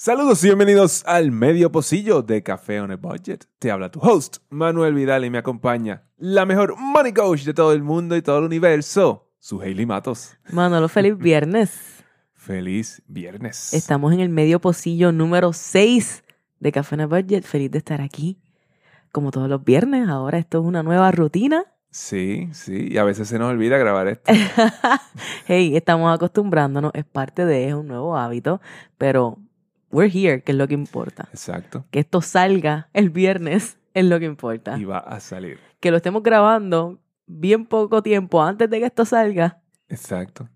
Saludos y bienvenidos al medio pocillo de Café on a Budget. Te habla tu host, Manuel Vidal, y me acompaña la mejor money coach de todo el mundo y todo el universo, su Hailey Matos. Manolo, feliz viernes. Feliz viernes. Estamos en el medio pocillo número 6 de Café on a Budget. Feliz de estar aquí. Como todos los viernes, ahora esto es una nueva rutina. Sí, sí, y a veces se nos olvida grabar esto. hey, estamos acostumbrándonos, es parte de, es un nuevo hábito, pero we're here, que es lo que importa. Exacto. Que esto salga el viernes es lo que importa. Y va a salir. Que lo estemos grabando bien poco tiempo antes de que esto salga, Exacto.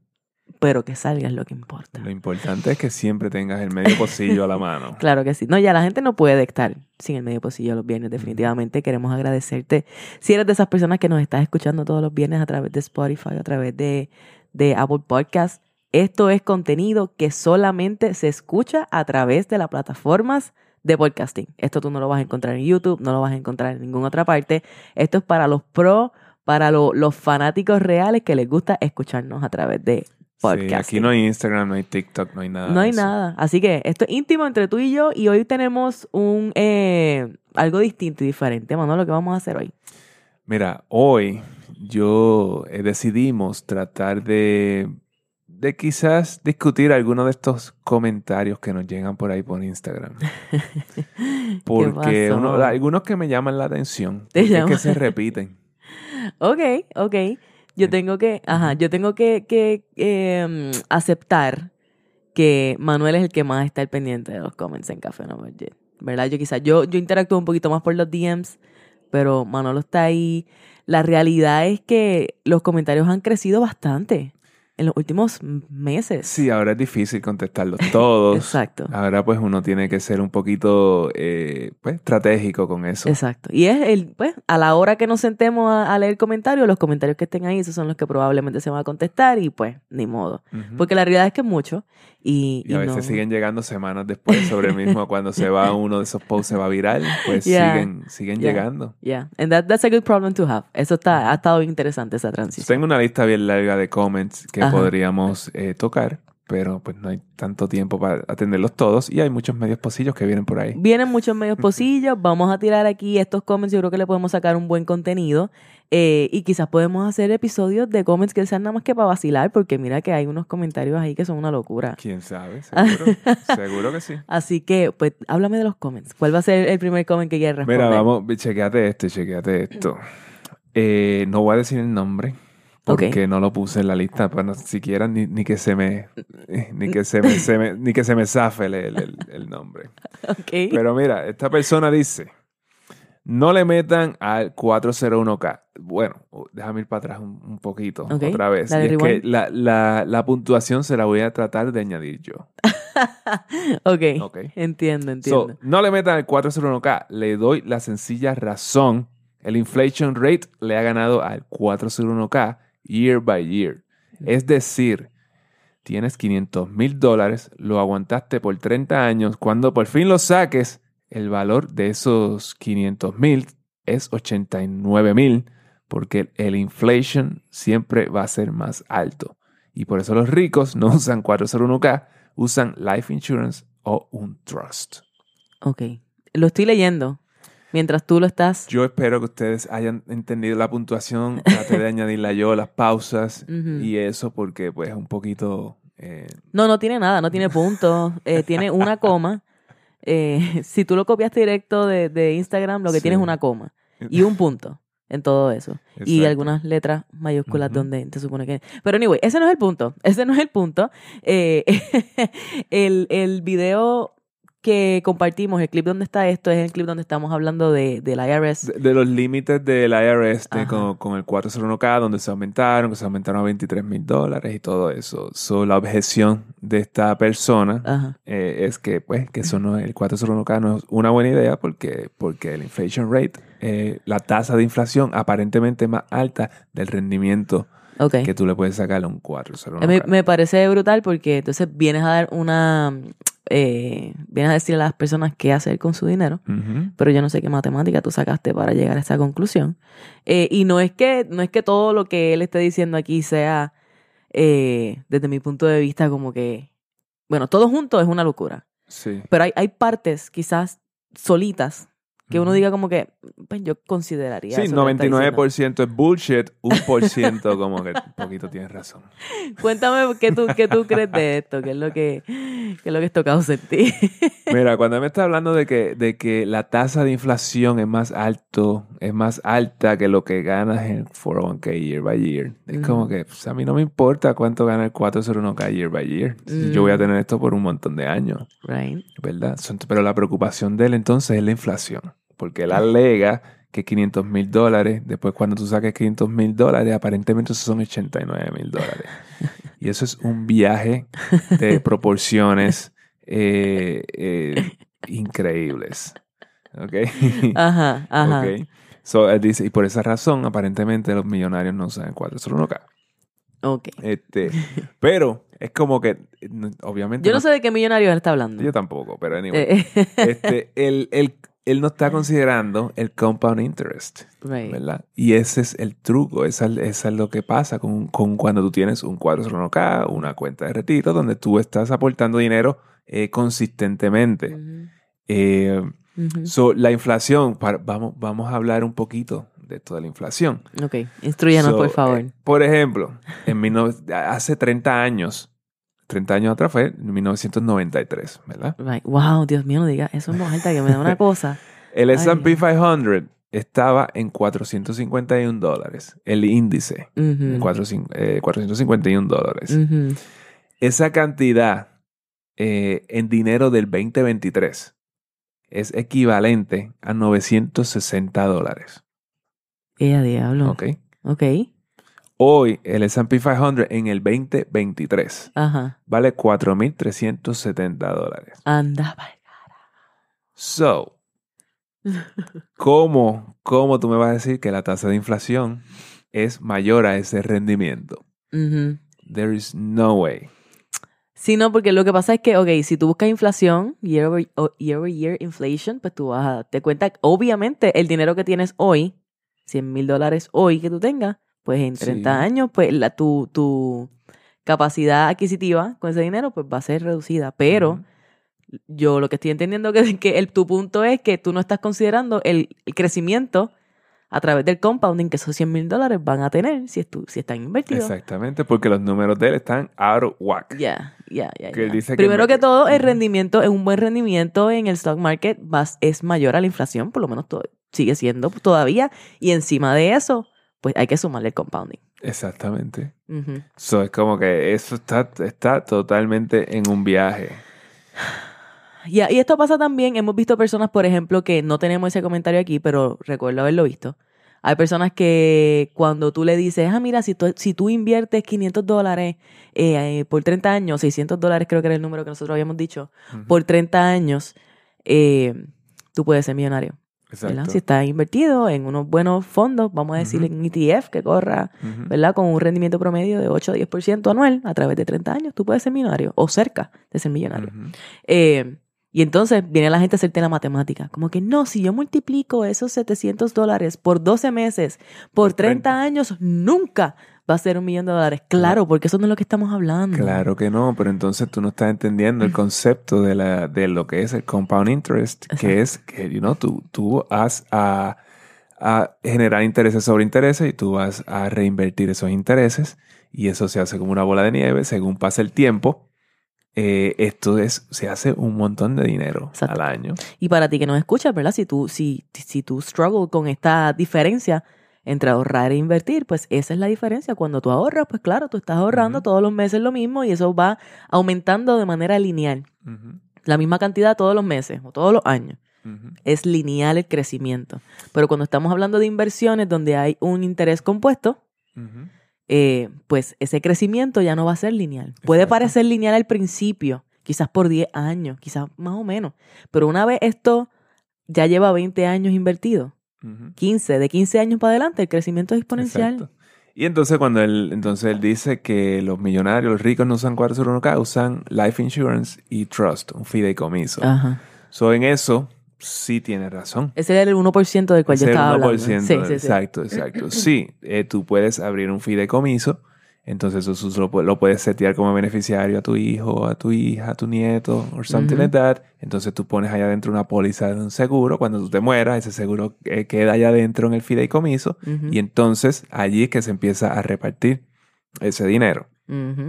pero que salga es lo que importa. Lo importante es que siempre tengas el medio pocillo a la mano. Claro que sí. No, ya la gente no puede estar sin el medio pocillo los viernes, definitivamente. Queremos agradecerte. Si eres de esas personas que nos estás escuchando todos los viernes a través de Spotify, a través de, de Apple Podcast, esto es contenido que solamente se escucha a través de las plataformas de podcasting. Esto tú no lo vas a encontrar en YouTube, no lo vas a encontrar en ninguna otra parte. Esto es para los pro, para lo- los fanáticos reales que les gusta escucharnos a través de Sí, podcasting. aquí no hay Instagram, no hay TikTok, no hay nada. No hay nada. Así que esto es íntimo entre tú y yo y hoy tenemos un eh, algo distinto y diferente. Manolo, ¿qué vamos a hacer hoy? Mira, hoy yo eh, decidimos tratar de, de quizás discutir algunos de estos comentarios que nos llegan por ahí por Instagram. Porque uno- algunos que me llaman la atención, Te es que se repiten. Ok, ok. Yo tengo que, ajá, yo tengo que, que eh, aceptar que Manuel es el que más está al pendiente de los comments en Café No Budget. ¿Verdad? Yo quizás, yo, yo interactúo un poquito más por los DMs, pero Manolo está ahí. La realidad es que los comentarios han crecido bastante en los últimos meses. Sí, ahora es difícil contestarlos todos. Exacto. Ahora pues uno tiene que ser un poquito eh, pues, estratégico con eso. Exacto. Y es el, pues, a la hora que nos sentemos a, a leer comentarios, los comentarios que estén ahí, esos son los que probablemente se van a contestar y pues, ni modo. Ujú. Porque la realidad es que es mucho y, Y a y veces no- siguen llegando semanas después sobre el mismo cuando se va uno de esos posts se va viral, pues Yeah. siguen, siguen Yeah. llegando. Yeah, and that, that's a good problem to have. Eso está, ha estado bien interesante esa transición. Tengo una lista bien larga de comments que. Podríamos eh, tocar, pero pues no hay tanto tiempo para atenderlos todos y hay muchos medios posillos que vienen por ahí. Vienen muchos medios pocillos, vamos a tirar aquí estos comments, yo creo que le podemos sacar un buen contenido eh, y quizás podemos hacer episodios de comments que sean nada más que para vacilar, porque mira que hay unos comentarios ahí que son una locura. ¿Quién sabe? Seguro, seguro que sí. Así que, pues, háblame de los comments. ¿Cuál va a ser el primer comment que quieres responder? Mira, vamos, chequeate esto, chequeate esto. Eh, no voy a decir el nombre porque no lo puse en la lista para no siquiera ni, ni que se me ni que se me, se me- ni que se me zafe el, el- el nombre. Ok. Pero mira, esta persona dice, no le metan al 401k. Bueno, déjame ir para atrás un, un poquito otra vez. dale Y es que la, la- la puntuación se la voy a tratar de añadir yo. ok. Ok. Entiendo, So, entiendo. no le metan el 401k. Le doy la sencilla razón. El inflation rate le ha ganado al 401k year by year. Es decir, tienes 500 mil dólares, lo aguantaste por 30 años. Cuando por fin lo saques, el valor de esos 500 mil es 89 mil, porque el inflation siempre va a ser más alto. Y por eso los ricos no usan 401k, usan life insurance o un trust. Ok. Lo estoy leyendo. Mientras tú lo estás. Yo espero que ustedes hayan entendido la puntuación. Traté de añadirla yo, las pausas y eso porque pues es un poquito... eh, No, no tiene nada, no tiene puntos. eh, tiene una coma. Eh, si tú lo copiaste directo de, de Instagram, lo que Sí. tienes es una coma y un punto en todo eso. Y algunas letras mayúsculas donde te supone que... Pero anyway, ese no es el punto. Ese no es el punto. El, el video que compartimos, el clip donde está esto, es el clip donde estamos hablando de, del IRS. de, de los límites del IRS de con, con el 401k, donde se aumentaron, que se aumentaron a 23 mil dólares y todo eso. So, la objeción de esta persona eh, es que, pues, que eso no el 401k no es una buena idea porque, porque el inflation rate, eh, la tasa de inflación aparentemente más alta del rendimiento que tú le puedes sacar a un Eh, 401k. Me, me parece brutal porque entonces vienes a dar una... eh, vienes a decirle a las personas qué hacer con su dinero. Pero yo no sé qué matemática tú sacaste para llegar a esa conclusión. Eh, y no es que no es que todo lo que él esté diciendo aquí sea, eh, desde mi punto de vista, como que, bueno, todo junto es una locura. Sí. Pero hay, hay partes quizás solitas que uno diga como que, pues yo consideraría. Sí, eso que está diciendo. 99% es bullshit, un por ciento como que un poquito tienes razón. Cuéntame qué tú, qué tú crees de esto, qué es lo que, qué es lo que esto causa en ti. Mira, cuando me está hablando de que, de que la tasa de inflación es más alto, es más alta que lo que ganas en 401k year by year, es Ujú. como que pues, a mí no me importa cuánto gana el 401k year by year. Si Yo voy a Mm. tener esto por un montón de años, Right. ¿verdad? Pero la preocupación de él entonces es la inflación, porque él alega que 500 mil dólares, después cuando tú saques 500 mil dólares, aparentemente esos son 89 mil dólares. Y eso es un viaje de proporciones eh, eh, increíbles. ¿Ok? Ajá, ajá. So, él dice, y por esa razón, aparentemente los millonarios no usan el 401k. Ok. Este, pero es como que, obviamente. Yo no sé de qué millonario él está hablando. Yo tampoco, pero anyway. Eh, este, él, él- él no está considerando el compound interest, right. ¿verdad? Y ese es el truco, esa, esa es lo que pasa con, con cuando tú tienes un 401k, una cuenta de retiro, donde tú estás aportando dinero eh, consistentemente. Eh, so, la inflación, para- vamos, vamos a hablar un poquito de toda la inflación. Ok, instruyanos, So, por favor. eh, por ejemplo, en 19 hace 30 años, 30 años atrás fue en 1993, ¿verdad? Right. Wow, Dios mío, no diga eso voz alta, que me da una cosa. El. S&P 500 estaba en 451 dólares, el índice, en cuatro cin- eh, 451 dólares. ujú. Esa cantidad eh, en dinero del 2023 es equivalente a 960 dólares. Eh, a diablo. ¿ok? ok. Hoy el S&P 500 en el 2023 Ajá. vale 4.370 dólares. Anda, pa'l So, ¿cómo, ¿cómo tú me vas a decir que la tasa de inflación es mayor a ese rendimiento? There is no way. Sí, no, porque lo que pasa es que, ok, si tú buscas inflación, year over, year, over year inflation, pues tú vas a darte cuenta, obviamente, el dinero que tienes hoy, 100 mil dólares hoy que tú tengas, pues en 30 Sí. años, pues la, tu, tu capacidad adquisitiva con ese dinero, pues va a ser reducida. Pero yo lo que estoy entendiendo que, que el, tu punto es que tú no estás considerando el, el crecimiento a través del compounding que esos 100 mil dólares van a tener si, estu- si están invertidos. Exactamente, porque los números de él están out of whack. Ya, ya, ya. Primero que, todo, el rendimiento, es un buen rendimiento en el stock market, vas- es mayor a la inflación, por lo menos to- sigue siendo todavía. Y encima de eso, pues hay que sumarle el compounding. Exactamente. So, es como que eso está, está totalmente en un viaje. Y, y esto pasa también, hemos visto personas, por ejemplo, que no tenemos ese comentario aquí, pero recuerdo haberlo visto. Hay personas que cuando tú le dices, ah, mira, si tú, si tú inviertes 500 dólares eh, eh, por 30 años, 600 dólares creo que era el número que nosotros habíamos dicho, por 30 años, eh, tú puedes ser millonario. Si estás invertido en unos buenos fondos, vamos a decir Ujú. en un ETF que corra. ¿verdad? Con un rendimiento promedio de 8 a 10% anual a través de 30 años, tú puedes ser millonario o cerca de ser millonario. Eh, y entonces viene la gente a hacerte la matemática. Como que no, si yo multiplico esos 700 dólares por 12 meses, por Por 30 30. años, nunca va a ser un millón de dólares. Claro, porque eso no es lo que estamos hablando. Claro que no, pero entonces tú no estás entendiendo el concepto de, la, de lo que es el compound interest, Exacto. que es que you know, tú, tú vas a, a generar intereses sobre intereses y tú vas a reinvertir esos intereses y eso se hace como una bola de nieve según pasa el tiempo. eh, esto es, se hace un montón de dinero Exacto. al año. Y para ti que nos escuchas, ¿verdad? Si tú, si, si tú struggle con esta diferencia entre ahorrar e invertir, pues esa es la diferencia. Cuando tú ahorras, pues claro, tú estás ahorrando todos los meses lo mismo y eso va aumentando de manera lineal. La misma cantidad todos los meses o todos los años. Es lineal el crecimiento. Pero cuando estamos hablando de inversiones donde hay un interés compuesto, eh, pues ese crecimiento ya no va a ser lineal. Puede parecer lineal al principio, quizás por 10 años, quizás más o menos. Pero una vez esto ya lleva 20 años invertido, Ujú. 15, de 15 años para adelante, el crecimiento es exponencial. Exacto. Y entonces cuando él, entonces él dice que los millonarios, los ricos no usan 401k, usan life insurance y trust, un fideicomiso. Ajá. So en eso sí tiene razón. Ese era el 1% del cual Ese yo el estaba 1%, hablando. Sí, sí, sí. Exacto, exacto. Sí, eh, tú puedes abrir un fideicomiso Entonces eso, lo, lo puedes setear como beneficiario a tu hijo, a tu hija, a tu nieto, or something like that. Entonces tú pones allá adentro una póliza de un seguro. Cuando tú te mueras, ese seguro eh, queda allá adentro en el fideicomiso. Y entonces allí es que se empieza a repartir ese dinero.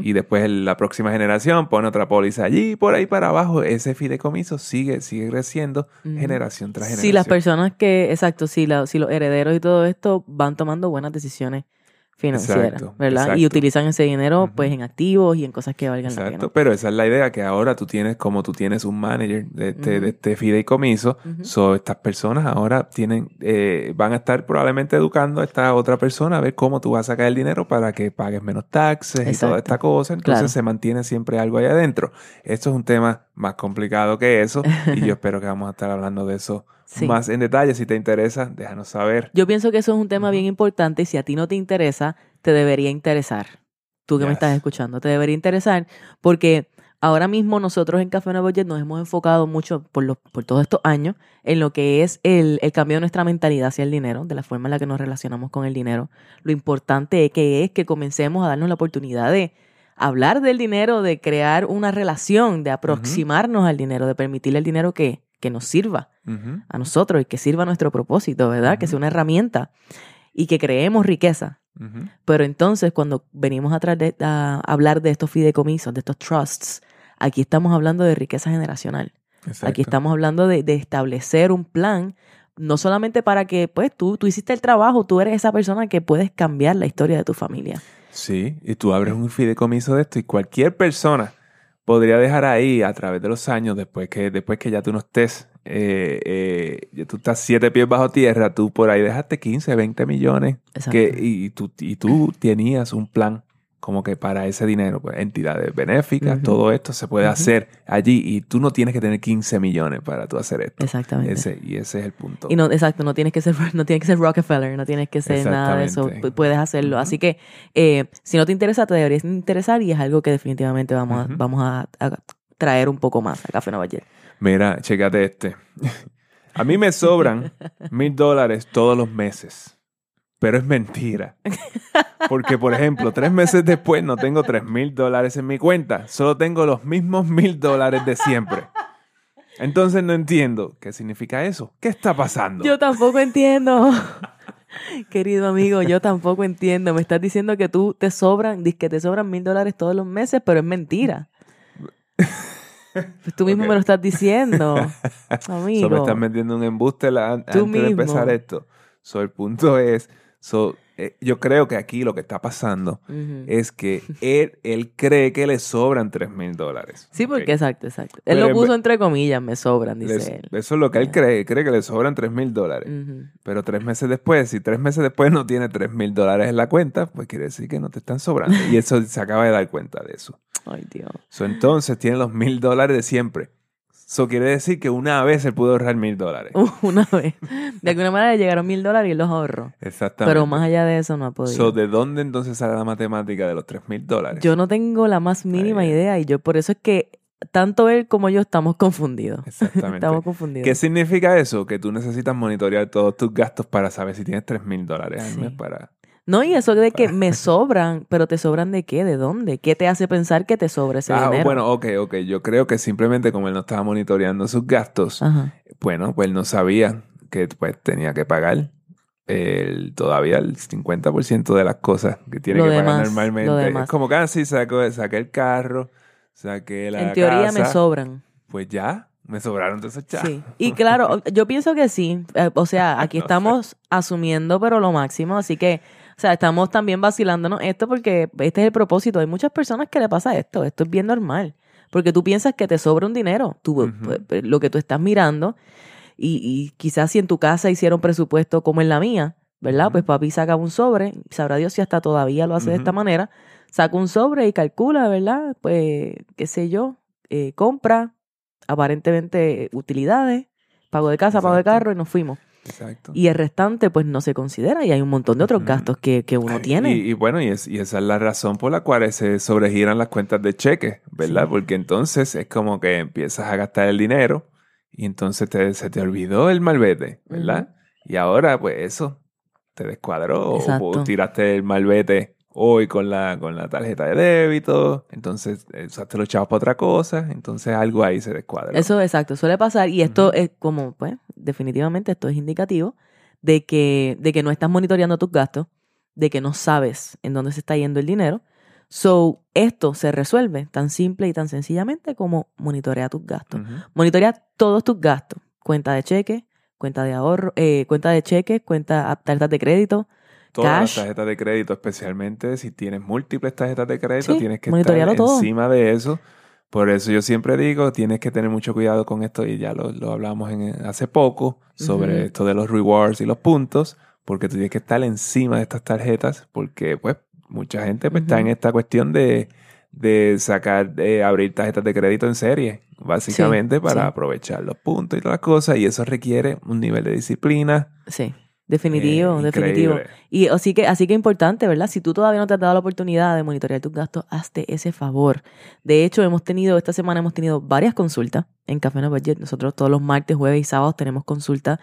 Y después la próxima generación pone otra póliza allí y por ahí para abajo. Ese fideicomiso sigue, sigue creciendo generación tras generación. Si las personas que, exacto, si, la- si los herederos y todo esto van tomando buenas decisiones financieras, Exacto, ¿verdad? exacto. Y utilizan ese dinero pues en activos y en cosas que valgan la Exacto, pena. pero esa es la idea, que ahora tú tienes, como tú tienes un manager de este, de Ujú. este fideicomiso, Ujú. so, estas personas ahora tienen, eh, van a estar probablemente educando a esta otra persona a ver cómo tú vas a sacar el dinero para que pagues menos taxes y toda esta cosa, entonces Claro. se mantiene siempre algo ahí adentro. Esto es un tema más complicado que eso y yo espero que vamos a estar hablando de eso Sí. más en detalle. Si te interesa, déjanos saber. Yo pienso que eso es un tema bien importante y si a ti no te interesa, te debería interesar. Tú que me estás escuchando, te debería interesar porque ahora mismo nosotros en Café Nuevo Jet nos hemos enfocado mucho por, los, por todos estos años en lo que es el, el cambio de nuestra mentalidad hacia el dinero, de la forma en la que nos relacionamos con el dinero. Lo importante es que es que comencemos a darnos la oportunidad de hablar del dinero, de crear una relación, de aproximarnos al dinero, de permitirle al dinero que, que nos sirva a nosotros y que sirva a nuestro propósito, ¿verdad? Que sea una herramienta y que creemos riqueza. Pero entonces, cuando venimos a, de- a hablar de estos fideicomisos, de estos trusts, aquí estamos hablando de riqueza generacional. Exacto. Aquí estamos hablando de, de establecer un plan, no solamente para que, pues, tú, tú hiciste el trabajo, tú eres esa persona que puedes cambiar la historia de tu familia. Sí, y tú abres un fideicomiso de esto y cualquier persona podría dejar ahí a través de los años, después que, después que ya tú no estés, eh, eh, ya tú estás siete pies bajo tierra, tú por ahí dejaste 15, 20 millones que, y, tú, y tú tenías un plan como que para ese dinero, pues entidades benéficas, todo esto se puede hacer allí y tú no tienes que tener 15 millones para tú hacer esto. Exactamente. Ese, y ese es el punto. Y no, exacto, no tienes que ser, no tienes que ser Rockefeller, no tienes que ser nada de eso, puedes hacerlo. Así que eh, si no te interesa, te deberías interesar y es algo que definitivamente vamos, a, vamos a, a traer un poco más a Café Nueva York. Mira, chécate este. A mí me sobran mil dólares todos los meses. Pero es mentira. Porque, por ejemplo, tres meses después no tengo tres mil dólares en mi cuenta. Solo tengo los mismos mil dólares de siempre. Entonces no entiendo qué significa eso. ¿Qué está pasando? Yo tampoco entiendo. Querido amigo, yo tampoco entiendo. Me estás diciendo que tú te sobran, que te sobran mil dólares todos los meses, pero es mentira. Pues tú mismo me lo estás diciendo, So, amigo. me están vendiendo un embuste la- antes de empezar mismo. esto. So, el punto es, so, eh, yo creo que aquí lo que está pasando es que él, él cree que le sobran tres mil dólares. Sí, porque exacto, exacto. Él Pero lo puso entre comillas, me sobran, dice Les- él. eso es lo que él cree, cree que le sobran tres mil dólares. Pero tres meses después, si tres meses después no tiene tres mil dólares en la cuenta, pues quiere decir que no te están sobrando. Y eso se acaba de dar cuenta de eso. Ay, Dios. So, entonces tiene los mil dólares de siempre. Eso quiere decir que una vez él pudo ahorrar mil dólares. Una vez. De alguna manera le llegaron mil dólares y los ahorró. Exactamente. Pero más allá de eso no ha podido. So, ¿De dónde entonces sale la matemática de los tres mil dólares? Yo no tengo la más mínima Ahí. idea y yo por eso es que tanto él como yo estamos confundidos. Exactamente. Estamos confundidos. ¿Qué significa eso? Que tú necesitas monitorear todos tus gastos para saber si tienes tres mil dólares al mes para... No, y eso de que me sobran, pero te sobran de qué, de dónde, qué te hace pensar que te sobra ese Ah, dinero. bueno, ok, ok. Yo creo que simplemente como él no estaba monitoreando sus gastos, Ajá. bueno, pues él no sabía que pues tenía que pagar el, todavía el 50% de las cosas que tiene Lo que demás, pagar normalmente. Es como que así saqué, saqué el carro, saqué la En teoría me sobran. Pues ya, me sobraron de esos chavos. Sí. Y claro, yo pienso que sí. Eh, O sea, aquí No sé. estamos asumiendo, pero lo máximo. Así que, o sea, estamos también vacilándonos esto porque este es el propósito. Hay muchas personas que le pasa esto. Esto es bien normal. Porque tú piensas que te sobra un dinero. Tú, Ujú. pues, pues, lo que tú estás mirando. Y, y quizás si en tu casa hicieron presupuesto como en la mía, ¿verdad? Pues papi saca un sobre. Sabrá Dios si hasta todavía lo hace de esta manera. Saca un sobre y calcula, ¿verdad? Pues, qué sé yo, eh, compra aparentemente utilidades, pago de casa, pago de carro y nos fuimos. Exacto. Y el restante pues no se considera y hay un montón de otros gastos que, que uno Ay, tiene. Y, y bueno, y, es- y esa es la razón por la cual se sobregiran las cuentas de cheque, ¿verdad? Sí. Porque entonces es como que empiezas a gastar el dinero y entonces te, se te olvidó el malvete, ¿verdad? Y ahora, pues eso te descuadró o- tiraste el malvete hoy con la, con la tarjeta de débito, entonces eh, usaste los chavos para otra cosa, entonces algo ahí se descuadra. Eso exacto, suele pasar y esto es como, pues, definitivamente esto es indicativo de que, de que no estás monitoreando tus gastos, de que no sabes en dónde se está yendo el dinero. So, esto se resuelve tan simple y tan sencillamente como monitorea tus gastos. Monitorea todos tus gastos. Cuenta de cheque, cuenta de ahorro, eh, cuenta de cheque, cuenta tarjetas de crédito. Todas Cash. las tarjetas de crédito, especialmente si tienes múltiples tarjetas de crédito, Sí, tienes que estar todo. encima de eso. Por eso yo siempre digo, tienes que tener mucho cuidado con esto y ya lo, lo hablamos en, hace poco sobre esto de los rewards y los puntos, porque tú tienes que estar encima de estas tarjetas porque pues mucha gente pues, está en esta cuestión de, de sacar, de abrir tarjetas de crédito en serie, básicamente para sí. aprovechar los puntos y todas las cosas y eso requiere un nivel de disciplina. Sí, definitivo, eh, definitivo. Y así que, así que importante, ¿verdad? Si tú todavía no te has dado la oportunidad de monitorear tus gastos, hazte ese favor. De hecho, hemos tenido, esta semana hemos tenido varias consultas en Café No Budget. Nosotros todos los martes, jueves y sábados tenemos consultas.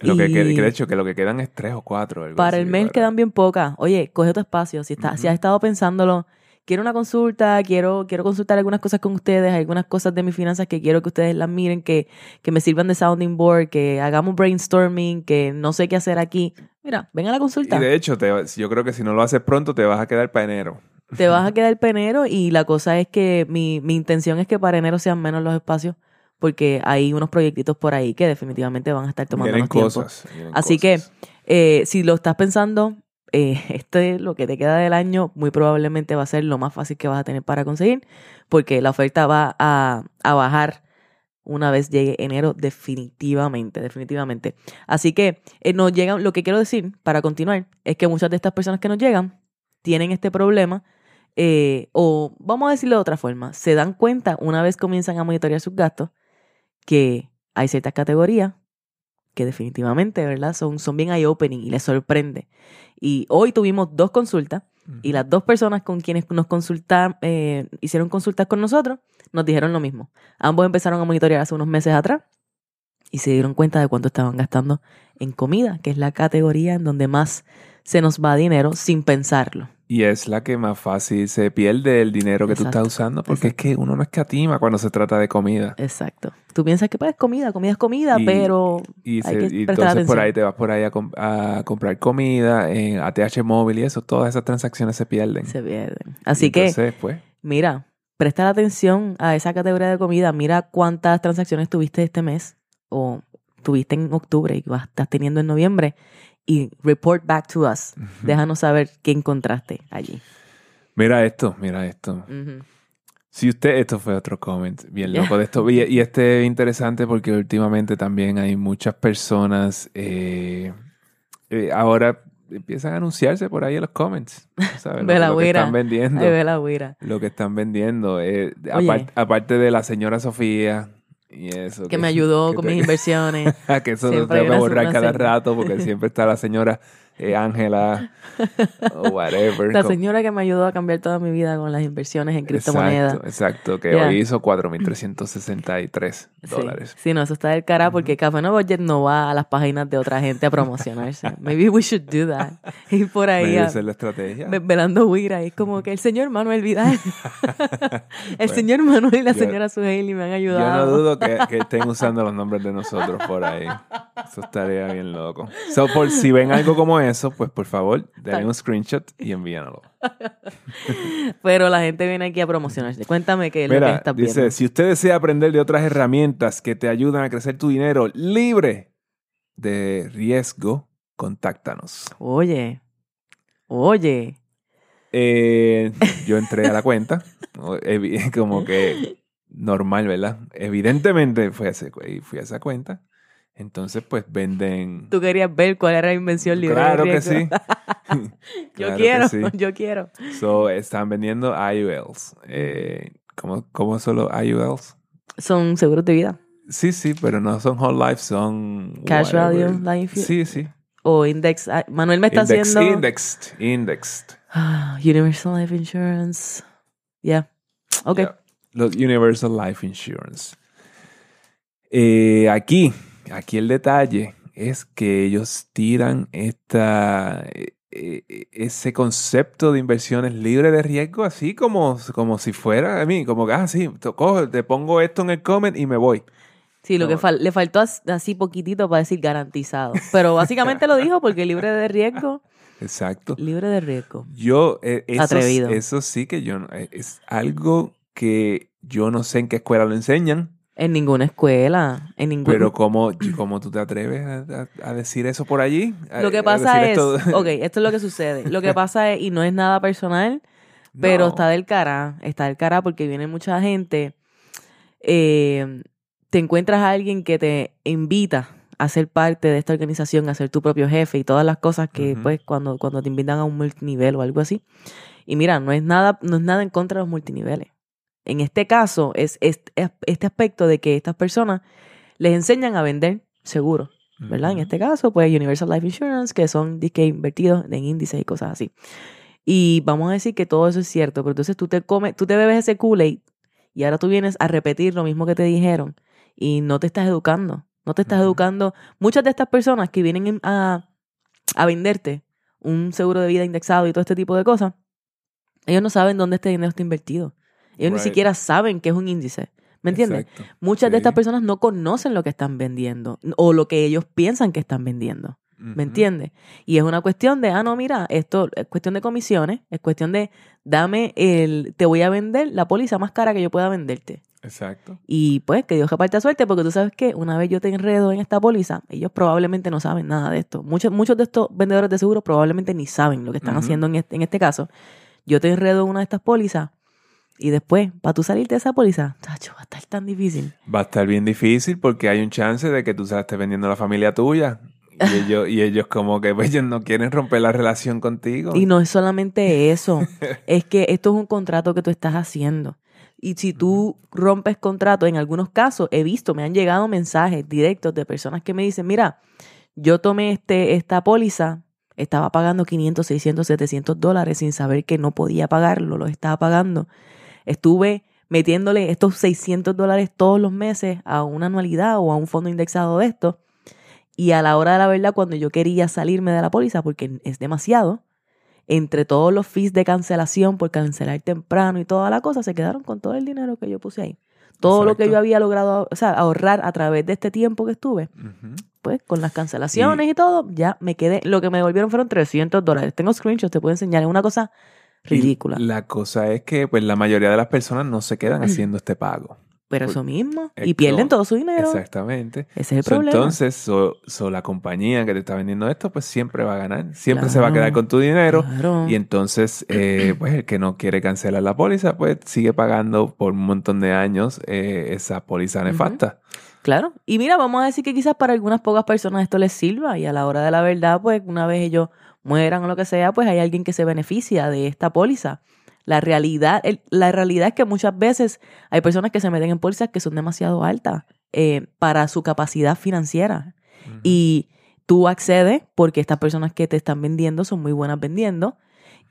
Lo que, Y- que- que de hecho, que lo que quedan es tres o cuatro. algo Para así, el mes para- quedan bien pocas. Oye, coge tu espacio. Si, está, si has estado pensándolo, quiero una consulta, quiero, quiero consultar algunas cosas con ustedes, algunas cosas de mis finanzas que quiero que ustedes las miren, que, que me sirvan de sounding board, que hagamos brainstorming, que no sé qué hacer aquí. Mira, ven a la consulta. Y de hecho, te, yo creo que si no lo haces pronto, te vas a quedar para enero. Te vas a quedar penero y la cosa es que mi, mi intención es que para enero sean menos los espacios porque hay unos proyectitos por ahí que definitivamente van a estar tomando cosas. Así que-. Eh, si lo estás pensando, eh, este lo que te queda del año muy probablemente va a ser lo más fácil que vas a tener para conseguir porque la oferta va a, a bajar una vez llegue enero definitivamente, definitivamente. Así que eh, nos llegan, lo que quiero decir para continuar es que muchas de estas personas que nos llegan tienen este problema eh, o vamos a decirlo de otra forma, se dan cuenta una vez comienzan a monitorear sus gastos que hay ciertas categorías que definitivamente, ¿verdad? Son, son bien eye-opening y les sorprende. Y hoy tuvimos dos consultas y las dos personas con quienes nos consultaron, eh, hicieron consultas con nosotros, nos dijeron lo mismo. Ambos empezaron a monitorear hace unos meses atrás y se dieron cuenta de cuánto estaban gastando en comida, que es la categoría en donde más se nos va dinero sin pensarlo. Y es la que más fácil se pierde el dinero que tú Exacto, estás usando, porque es que uno no escatima cuando se trata de comida. Exacto. Tú piensas que pues es comida, comida es comida, Y- pero Y, hay se- que y prestar entonces por ahí te vas por ahí a, com- a comprar comida, en ATH móvil y eso, todas esas transacciones se pierden. se pierden. Así que, pues, mira, presta atención a esa categoría de comida. Mira cuántas transacciones tuviste este mes o tuviste en octubre y vas- estás teniendo en noviembre y report back to us. Déjanos saber qué encontraste allí. mira esto, mira esto. Si usted, esto fue otro comment bien loco de esto. Y, y este es interesante porque últimamente también hay muchas personas eh, eh, ahora empiezan a anunciarse por ahí en los comments. ¿sabes? Lo, lo que están vendiendo. La. Lo que están vendiendo. eh, aparte de la señora Sofía y eso. Que me ayudó que con te- mis inversiones. que eso hay que una- borrar cada rato porque siempre está la señora eh, Ángela o whatever. La señora que me ayudó a cambiar toda mi vida con las inversiones en criptomonedas. Exacto, exacto, que Yeah. hoy hizo 4.363 dólares. Sí, no, eso está del cara porque Café No Budget no va a las páginas de otra gente a promocionarse. Maybe we should do that. Ir por ahí a- la estrategia. ve- velando. Y es como que el señor Manuel Vidal, el Bueno, señor Manuel y la yo- señora Suheili me han Yo no ayudado. dudo que, que estén usando los nombres de nosotros por ahí. Eso estaría bien loco. So, por si ven algo como eso, pues por favor, denle un screenshot y envíanlo. Pero la gente viene aquí a promocionarse. Cuéntame qué es lo que Mira, estás dice, si usted desea aprender de otras herramientas que te ayudan a crecer tu dinero libre de riesgo, contáctanos. Oye, oye. Eh, yo entré a la cuenta, como que normal, ¿verdad? Evidentemente fui a, ese- fui a esa cuenta. Entonces, pues venden... Tú querías ver cuál era la invención libre Claro que sí. Yo Claro quiero, sí. yo quiero. So, están vendiendo IULs. Eh, ¿cómo, ¿Cómo son los IULs? Son seguros de vida. Sí, sí, pero no son whole life, son... Cash whatever. value, life- Sí, sí. O index. ah, Manuel me está Index, haciendo. Indexed. Indexed. Ah, Universal Life Insurance. Ya. Ok. Yeah. Los Universal Life Insurance. Eh, aquí, aquí el detalle es que ellos tiran esta, eh, ese concepto de inversiones libre de riesgo, así como, como si fuera a mí, como que, ah, sí, cojo, te pongo esto en el comment y me voy. Sí, lo No. que fal- le faltó as- así poquitito para decir garantizado. Pero básicamente lo dijo porque libre de riesgo, Exacto. libre de riesgo. Yo, eh, eso, Atrevido. eso sí que yo, es algo que yo no sé en qué escuela lo enseñan, En ninguna escuela, en ningún... pero ¿cómo, cómo tú te atreves a, a- a decir eso por allí? A- Lo que pasa es, esto- ok, esto es lo que sucede. Lo que pasa es, y no es nada personal, pero está del cara, está del cara porque viene mucha gente, eh, te encuentras a alguien que te invita a ser parte de esta organización, a ser tu propio jefe y todas las cosas que pues cuando, cuando te invitan a un multinivel o algo así. Y mira, no es nada, no es nada en contra de los multiniveles. En este caso es, es- es este aspecto de que estas personas les enseñan a vender seguros. ¿verdad? En este caso, pues Universal Life Insurance, que son disque invertidos en índices y cosas así. Y vamos a decir que todo eso es cierto, pero entonces tú te comes, tú te bebes ese Kool-Aid y ahora tú vienes a repetir lo mismo que te dijeron y no te estás educando. No te estás educando. Muchas de estas personas que vienen en- a, a venderte un seguro de vida indexado y todo este tipo de cosas, ellos no saben dónde este dinero está invertido. Ellos ni siquiera saben qué es un índice. ¿Me entiendes? Exacto. Muchas de estas personas no conocen lo que están vendiendo o lo que ellos piensan que están vendiendo. ¿Me Ujú. entiendes? Y es una cuestión de, ah, no, mira, esto es cuestión de comisiones, es cuestión de, dame el, te voy a vender la póliza más cara que yo pueda venderte. Exacto. Y pues que Dios reparte suerte, porque tú sabes que una vez yo te enredo en esta póliza, ellos probablemente no saben nada de esto. Muchos, muchos de estos vendedores de seguros probablemente ni saben lo que están haciendo en este, en este caso. Yo te enredo en una de estas pólizas y después, para tú salirte de esa póliza, chacho, va a estar tan difícil. Va a estar bien difícil porque hay un chance de que tú se la estés vendiendo a la familia tuya. Y ellos, y ellos como que pues, ellos no quieren romper la relación contigo. Y no es solamente eso, es que esto es un contrato que tú estás haciendo. Y si tú rompes contrato, en algunos casos he visto, me han llegado mensajes directos de personas que me dicen, mira, yo tomé este, esta póliza, estaba pagando 500, 600, 700 dólares sin saber que no podía pagarlo, lo estaba pagando. Estuve metiéndole estos 600 dólares todos los meses a una anualidad o a un fondo indexado de esto. Y a la hora de la verdad, cuando yo quería salirme de la póliza, porque es demasiado, entre todos los fees de cancelación por cancelar temprano y toda la cosa, se quedaron con todo el dinero que yo puse ahí. Todo lo que yo había logrado o sea, ahorrar a través de este tiempo que estuve, pues con las cancelaciones y, todo, ya me quedé. Lo que me devolvieron fueron 300 dólares. Tengo screenshots, te puedo enseñar. Es una cosa Y ridícula. La cosa es que pues la mayoría de las personas no se quedan haciendo este pago. Pero eso mismo. Y pierden todo su dinero. Exactamente. Ese es el So, problema. entonces, so- so la compañía que te está vendiendo esto, pues siempre va a ganar. Siempre se va a quedar con tu dinero. Claro. Y entonces, eh, pues el que no quiere cancelar la póliza, pues sigue pagando por un montón de años eh, esa póliza nefasta. Claro. Y mira, vamos a decir que quizás para algunas pocas personas esto les sirva y a la hora de la verdad, pues una vez ellos mueran o lo que sea, pues hay alguien que se beneficia de esta póliza. La realidad, el- la realidad es que muchas veces hay personas que se meten en pólizas que son demasiado altas eh, para su capacidad financiera. Y tú accedes porque estas personas que te están vendiendo son muy buenas vendiendo.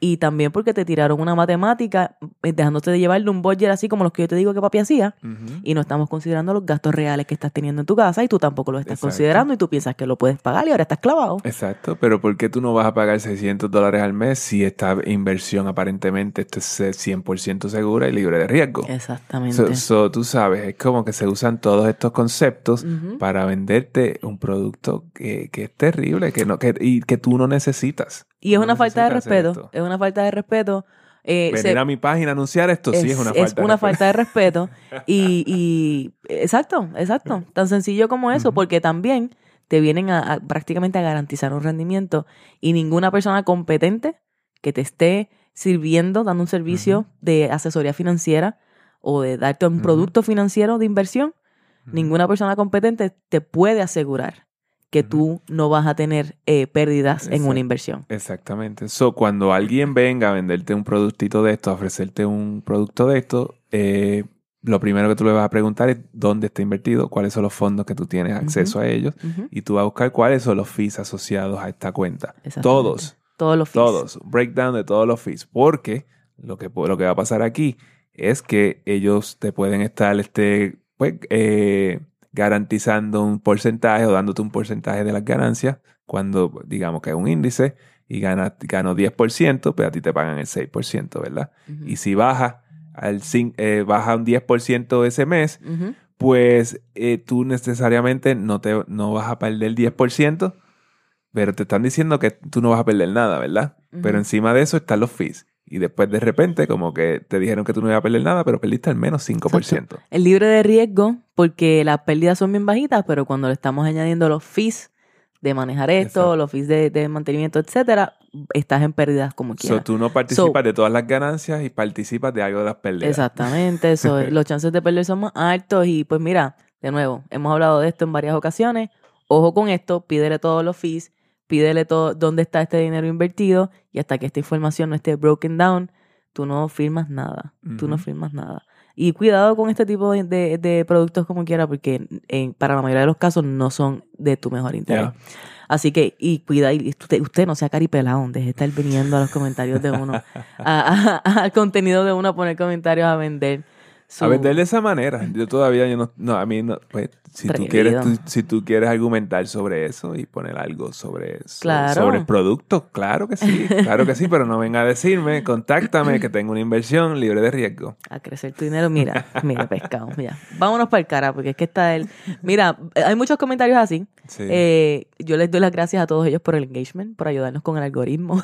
Y también porque te tiraron una matemática eh, dejándote de llevarle un budget así como los que yo te digo que papi hacía y no estamos considerando los gastos reales que estás teniendo en tu casa y tú tampoco los estás Exacto. considerando y tú piensas que lo puedes pagar y ahora estás clavado. Exacto, pero ¿por qué tú no vas a pagar 600 dólares al mes si esta inversión aparentemente esto es eh, 100% segura y libre de riesgo? Exactamente. So, so, tú sabes, es como que se usan todos estos conceptos para venderte un producto que, que es terrible que no, que, y que tú no necesitas. Y es una falta de respeto. Es una falta de respeto. Eh, Venir se- a mi página a anunciar esto sí es una falta de respeto. falta de respeto. Y, y- exacto, exacto. Tan sencillo como eso, porque también te vienen a, a prácticamente a garantizar un rendimiento y ninguna persona competente que te esté sirviendo, dando un servicio de asesoría financiera o de darte un producto financiero de inversión, ninguna persona competente te puede asegurar que tú no vas a tener eh, pérdidas en una inversión. Exactamente. So, cuando alguien venga a venderte un productito de esto, a ofrecerte un producto de esto, eh, lo primero que tú le vas a preguntar es dónde está invertido, cuáles son los fondos que tú tienes acceso a ellos, y tú vas a buscar cuáles son los fees asociados a esta cuenta. Todos, Todos los fees. todos. Breakdown de todos los fees. Porque lo que, lo que va a pasar aquí es que ellos te pueden estar este, pues, eh, garantizando un porcentaje o dándote un porcentaje de las ganancias cuando digamos que es un índice y gana, gano 10%, pues a ti te pagan el 6%, ¿verdad? Y si baja, al, eh, baja un 10% ese mes, pues eh, tú necesariamente no, te, no vas a perder el 10%, pero te están diciendo que tú no vas a perder nada, ¿verdad? Pero encima de eso están los fees. Y después de repente como que te dijeron que tú no ibas a perder nada, pero perdiste al menos 5%. El libre de riesgo, porque las pérdidas son bien bajitas, pero cuando le estamos añadiendo los fees de manejar esto, Exacto. los fees de, de mantenimiento, etcétera, estás en pérdidas como So, quieras. tú no participas de todas las ganancias y participas de algo de las pérdidas. Exactamente, eso, los chances de perder son más altos y pues mira, de nuevo, hemos hablado de esto en varias ocasiones. Ojo con esto, pídele todos los fees, pídele todo dónde está este dinero invertido y hasta que esta información no esté broken down, tú no firmas nada, tú no firmas nada. Y cuidado con este tipo de, de- de productos como quiera, porque en- para la mayoría de los casos no son de tu mejor interés. Así que, y cuida, y usted, usted no sea caripelado, deje de estar viniendo a los comentarios de uno, a- a- al contenido de uno, a poner comentarios a vender. Su- A vender de esa manera. Yo todavía, yo no, no a mí no, pues, si tú, quieres, tú- si tú quieres argumentar sobre eso y poner algo sobre eso, Claro. sobre el producto, claro que sí, claro que sí, pero no venga a decirme, contáctame que tengo una inversión libre de riesgo. a crecer tu dinero. Mira, mira, pescado. Mira, vámonos para el cara, porque es que está el. Mira, hay muchos comentarios así. Sí. Eh, yo les doy las gracias a todos ellos por el engagement, por ayudarnos con el algoritmo.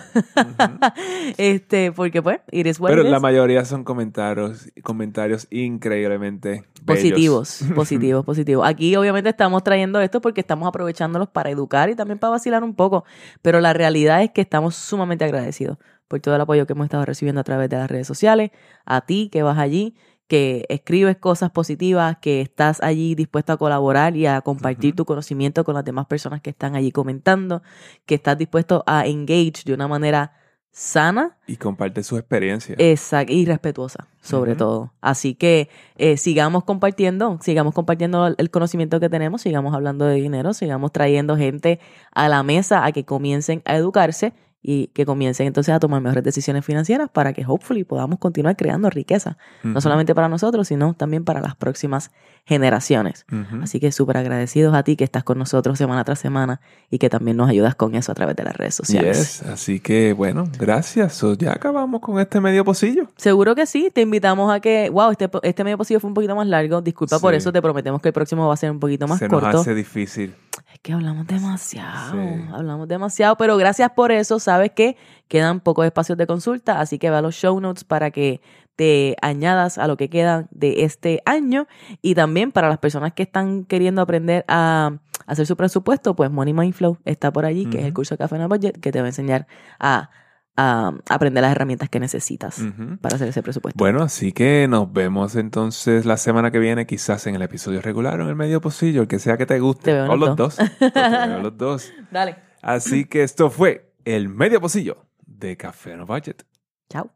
este, porque pues, it is what pero it is. la mayoría son comentarios, comentarios increíblemente bellos. Positivos, positivos, positivos. Aquí obviamente estamos trayendo esto porque estamos aprovechándolos para educar y también para vacilar un poco, pero la realidad es que estamos sumamente agradecidos por todo el apoyo que hemos estado recibiendo a través de las redes sociales, a ti que vas allí, que escribes cosas positivas, que estás allí dispuesto a colaborar y a compartir tu conocimiento con las demás personas que están allí comentando, que estás dispuesto a engage de una manera sana Y comparte su experiencia. Exacto, y respetuosa, sobre todo. Así que eh, sigamos compartiendo, sigamos compartiendo el conocimiento que tenemos, sigamos hablando de dinero, sigamos trayendo gente a la mesa a que comiencen a educarse y que comiencen entonces a tomar mejores decisiones financieras para que hopefully podamos continuar creando riqueza, no solamente para nosotros, sino también para las próximas generaciones. Así que súper agradecidos a ti que estás con nosotros semana tras semana y que también nos ayudas con eso a través de las redes sociales. Yes, así que bueno, gracias. So, ya acabamos con este medio pocillo. Seguro que sí, te invitamos a que, wow, este, este medio posible fue un poquito más largo, disculpa por eso, te prometemos que el próximo va a ser un poquito más Se nos corto. hace difícil. Es que hablamos demasiado, Sí. hablamos demasiado, pero gracias por eso, sabes que quedan pocos espacios de consulta, así que ve a los show notes para que te añadas a lo que quedan de este año. Y también para las personas que están queriendo aprender a hacer su presupuesto, pues Money Mind Flow está por allí, que es el curso de Café en el Budget, que te va a enseñar a, a aprender las herramientas que necesitas para hacer ese presupuesto. Bueno, así que nos vemos entonces la semana que viene, quizás en el episodio regular o en el medio pocillo, el que sea que te guste. Te veo en o los dos. Te veo los dos. Dale. Así que esto fue el medio pocillo de Café No Budget. Chao.